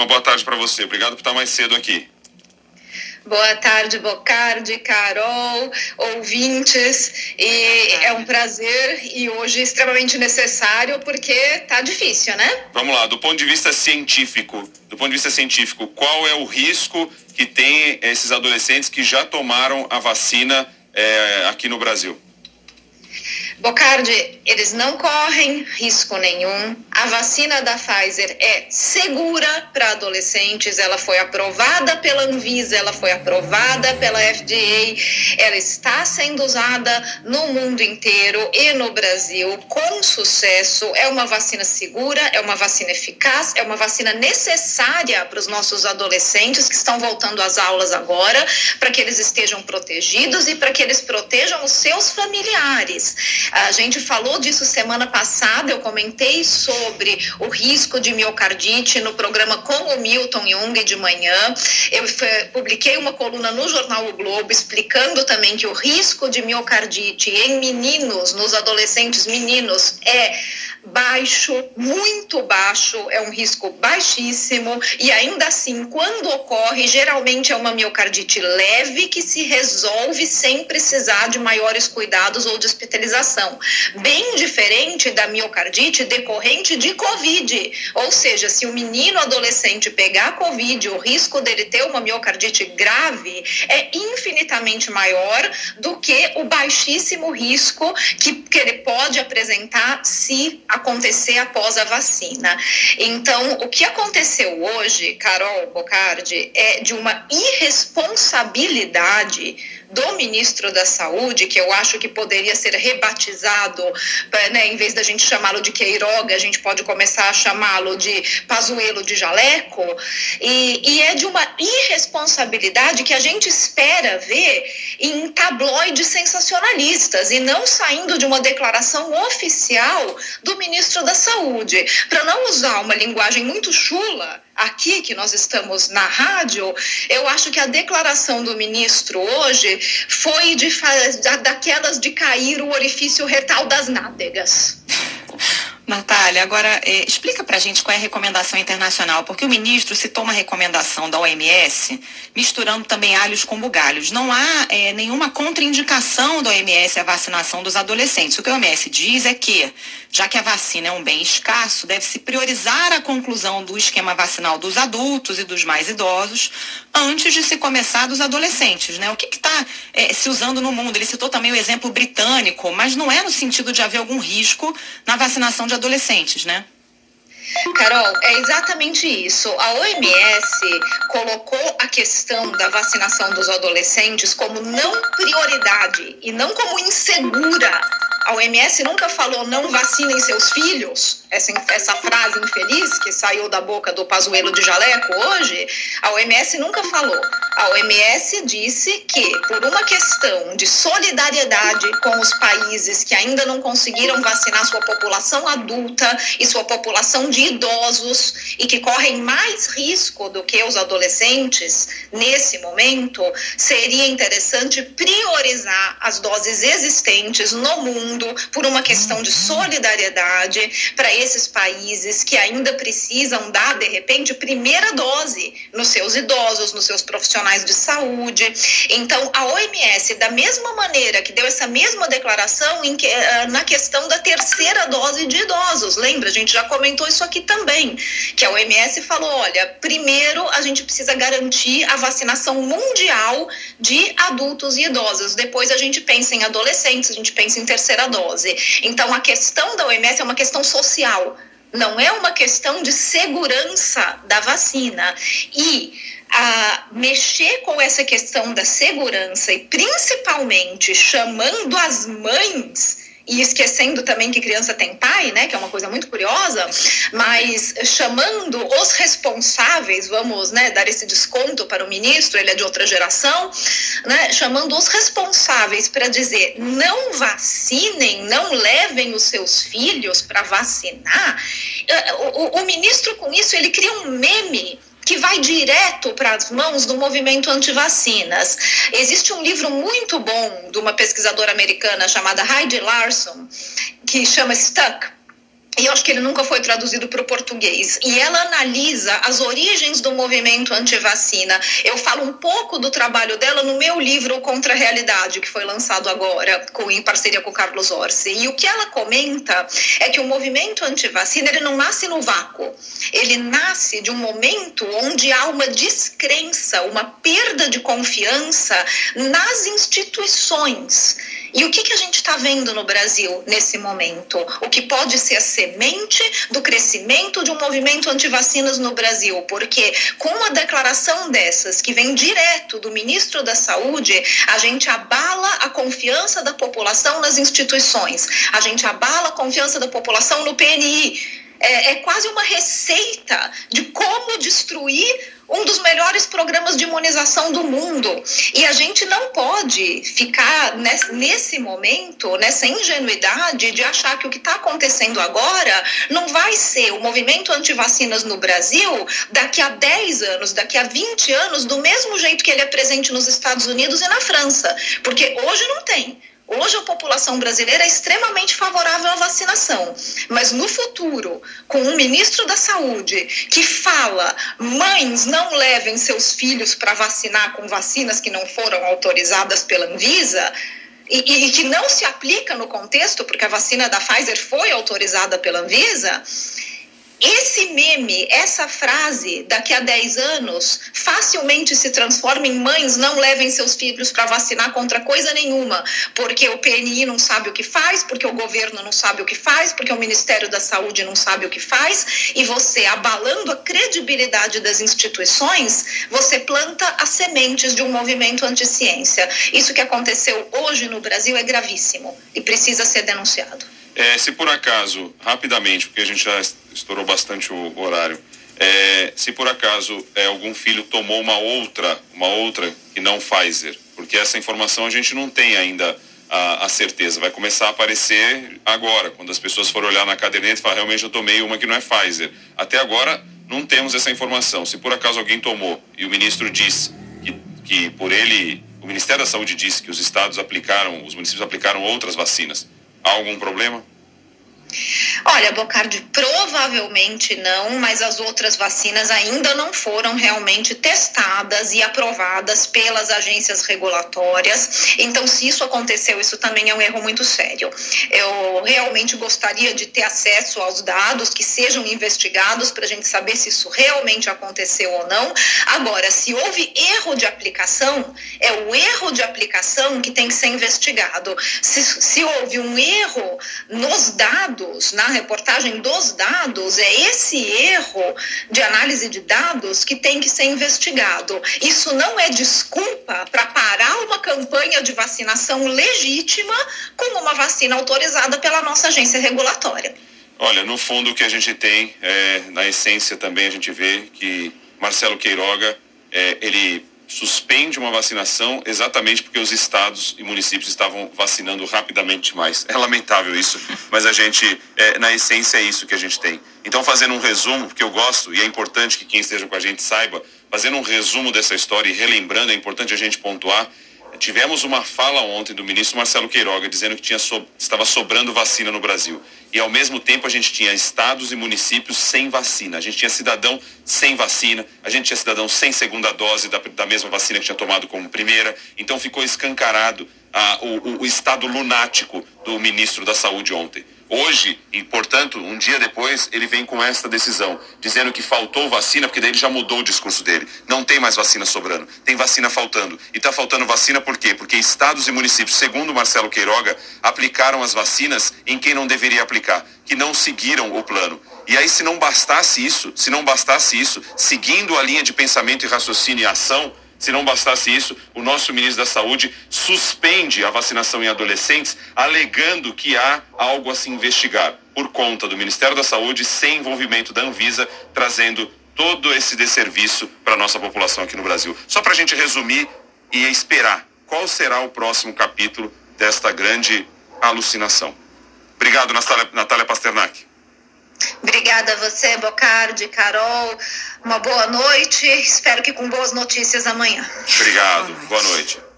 Uma boa tarde para você. Obrigado por estar mais cedo aqui. Boa tarde, Bocardi, Carol, ouvintes. E é um prazer e hoje extremamente necessário porque tá difícil, né? Vamos lá, do ponto de vista científico, do ponto de vista científico, qual é o risco que tem esses adolescentes que já tomaram a vacina é, aqui no Brasil? Bocardi, eles não correm risco nenhum. A vacina da Pfizer é segura para adolescentes, ela foi aprovada pela Anvisa, ela foi aprovada pela FDA, ela está sendo usada no mundo inteiro e no Brasil com sucesso. É uma vacina segura, é uma vacina eficaz, é uma vacina necessária para os nossos adolescentes que estão voltando às aulas agora, para que eles estejam protegidos e para que eles protejam os seus familiares. A gente falou disso semana passada, eu comentei sobre o risco de miocardite no programa com o Milton Jung de manhã. Eu publiquei uma coluna no jornal O Globo explicando também que o risco de miocardite em meninos, nos adolescentes meninos, é baixo, muito baixo, é um risco baixíssimo e ainda assim, quando ocorre, geralmente é uma miocardite leve que se resolve sem precisar de maiores cuidados ou de hospitalização. Bem diferente da miocardite decorrente de COVID, ou seja, se o menino adolescente pegar COVID, o risco dele ter uma miocardite grave é infinitamente maior do que o baixíssimo risco que, que ele pode apresentar se acontecer após a vacina. Então, o que aconteceu hoje, Carol Bocardi, é de uma irresponsabilidade do ministro da Saúde, que eu acho que poderia ser rebatizado, né, em vez da gente chamá-lo de Queiroga, a gente pode começar a chamá-lo de Pazuelo de Jaleco, e, e é de uma irresponsabilidade que a gente espera ver em tabloides sensacionalistas e não saindo de uma declaração oficial do ministro da Saúde. Para não usar uma linguagem muito chula, aqui que nós estamos na rádio, eu acho que a declaração do ministro hoje foi de, daquelas de cair o orifício retal das nádegas. Natália, agora é, explica para a gente qual é a recomendação internacional, porque o ministro citou uma recomendação da OMS, misturando também alhos com bugalhos. Não há é, nenhuma contraindicação da OMS à vacinação dos adolescentes. O que a OMS diz é que, já que a vacina é um bem escasso, deve-se priorizar a conclusão do esquema vacinal dos adultos e dos mais idosos antes de se começar dos adolescentes. Né? O que está é, se usando no mundo? Ele citou também o exemplo britânico, mas não é no sentido de haver algum risco na vacinação de adolescentes, né? Carol, é exatamente isso. A OMS colocou a questão da vacinação dos adolescentes como não prioridade e não como insegura. A OMS nunca falou não vacinem seus filhos, essa, essa frase infeliz que saiu da boca do Pazuelo de Jaleco hoje, a OMS nunca falou. A OMS disse que, por uma questão de solidariedade com os países que ainda não conseguiram vacinar sua população adulta e sua população de idosos e que correm mais risco do que os adolescentes nesse momento, seria interessante priorizar as doses existentes no mundo por uma questão de solidariedade para esses países que ainda precisam dar, de repente, primeira dose nos seus idosos, nos seus profissionais profissionais de saúde. Então, a OMS, da mesma maneira que deu essa mesma declaração em que, eh, na questão da terceira dose de idosos, lembra? A gente já comentou isso aqui também, que a OMS falou: olha, primeiro a gente precisa garantir a vacinação mundial de adultos e idosos, depois a gente pensa em adolescentes, a gente pensa em terceira dose. Então, a questão da OMS é uma questão social não é uma questão de segurança da vacina. E a mexer com essa questão da segurança e principalmente chamando as mães e esquecendo também que criança tem pai, né, que é uma coisa muito curiosa, mas chamando os responsáveis, vamos, né, dar esse desconto para o ministro, ele é de outra geração, né, chamando os responsáveis para dizer não vacinem, não levem os seus filhos para vacinar. O, o, o ministro com isso ele cria um meme que vai direto para as mãos do movimento anti-vacinas. Existe um livro muito bom de uma pesquisadora americana chamada Heidi Larson, que chama Stuck, e eu acho que ele nunca foi traduzido para o português. E ela analisa as origens do movimento anti-vacina. Eu falo um pouco do trabalho dela no meu livro Contra a Realidade, que foi lançado agora com, em parceria com Carlos Orsi. E o que ela comenta é que o movimento anti-vacina ele não nasce no vácuo. Ele nasce de um momento onde há uma descrença, uma perda de confiança nas instituições. E o que, que a gente está vendo no Brasil nesse momento? O que pode ser a semente do crescimento de um movimento anti-vacinas no Brasil, porque com uma declaração dessas, que vem direto do ministro da Saúde, a gente abala a confiança da população nas instituições, a gente abala a confiança da população no PNI é, é quase uma receita de como destruir um dos melhores programas de imunização do mundo. E a gente não pode ficar nesse, momento, nessa ingenuidade de achar que o que está acontecendo agora não vai ser o movimento anti-vacinas no Brasil daqui a 10 anos, daqui a 20 anos, do mesmo jeito que ele é presente nos Estados Unidos e na França. Porque hoje não tem. Hoje a população brasileira é extremamente favorável à vacinação, mas no futuro, com um ministro da Saúde que fala: mães não levem seus filhos para vacinar com vacinas que não foram autorizadas pela Anvisa, e, e, que não se aplica no contexto, porque a vacina da Pfizer foi autorizada pela Anvisa, esse meme, essa frase, daqui a 10 anos, facilmente se transforma em mães não levem seus filhos para vacinar contra coisa nenhuma, porque o PNI não sabe o que faz, porque o governo não sabe o que faz, porque o Ministério da Saúde não sabe o que faz, e você, abalando a credibilidade das instituições, você planta as sementes de um movimento anti-ciência. Isso que aconteceu hoje no Brasil é gravíssimo e precisa ser denunciado. É, se por acaso, rapidamente, porque a gente já estourou bastante o horário, é, se por acaso é, algum filho tomou uma outra, uma outra que não Pfizer, porque essa informação a gente não tem ainda a, a, certeza, vai começar a aparecer agora, quando as pessoas forem olhar na caderneta e falar, realmente eu tomei uma que não é Pfizer. Até agora não temos essa informação. Se por acaso alguém tomou e o ministro diz que, que por ele, o Ministério da Saúde disse que os estados aplicaram, os municípios aplicaram outras vacinas, Há algum problema? Olha, Bocardi, provavelmente não, mas as outras vacinas ainda não foram realmente testadas e aprovadas pelas agências regulatórias. Então, se isso aconteceu, isso também é um erro muito sério. Eu realmente gostaria de ter acesso aos dados que sejam investigados para a gente saber se isso realmente aconteceu ou não. Agora, se houve erro de aplicação, é o erro de aplicação que tem que ser investigado. Se, se houve um erro nos dados, na reportagem dos dados, é esse erro de análise de dados que tem que ser investigado. Isso não é desculpa para parar uma campanha de vacinação legítima com uma vacina autorizada pela nossa agência regulatória. Olha, no fundo o que a gente tem, é, na essência também a gente vê que Marcelo Queiroga, é, ele suspende uma vacinação exatamente porque os estados e municípios estavam vacinando rapidamente mais. É lamentável isso, mas a gente, é, na essência, é isso que a gente tem. Então, fazendo um resumo, porque eu gosto e é importante que quem esteja com a gente saiba, fazendo um resumo dessa história e relembrando, é importante a gente pontuar Tivemos uma fala ontem do ministro Marcelo Queiroga dizendo que tinha so, estava sobrando vacina no Brasil. E ao mesmo tempo a gente tinha estados e municípios sem vacina. A gente tinha cidadão sem vacina, a gente tinha cidadão sem segunda dose da, da mesma vacina que tinha tomado como primeira. Então ficou escancarado ah, o, o estado lunático do ministro da Saúde ontem. Hoje, e portanto, um dia depois, ele vem com esta decisão, dizendo que faltou vacina, porque daí ele já mudou o discurso dele. Não tem mais vacina sobrando, tem vacina faltando. E está faltando vacina por quê? Porque estados e municípios, segundo Marcelo Queiroga, aplicaram as vacinas em quem não deveria aplicar, que não seguiram o plano. E aí, se não bastasse isso, se não bastasse isso, seguindo a linha de pensamento e raciocínio e ação, se não bastasse isso, o nosso ministro da Saúde suspende a vacinação em adolescentes, alegando que há algo a se investigar por conta do Ministério da Saúde, sem envolvimento da Anvisa, trazendo todo esse desserviço para a nossa população aqui no Brasil. Só para a gente resumir e esperar qual será o próximo capítulo desta grande alucinação. Obrigado, Natália, Pasternak. Obrigada a você, Bocardi, Carol. Uma boa noite. Espero que com boas notícias amanhã. Obrigado. Boa noite. Boa noite.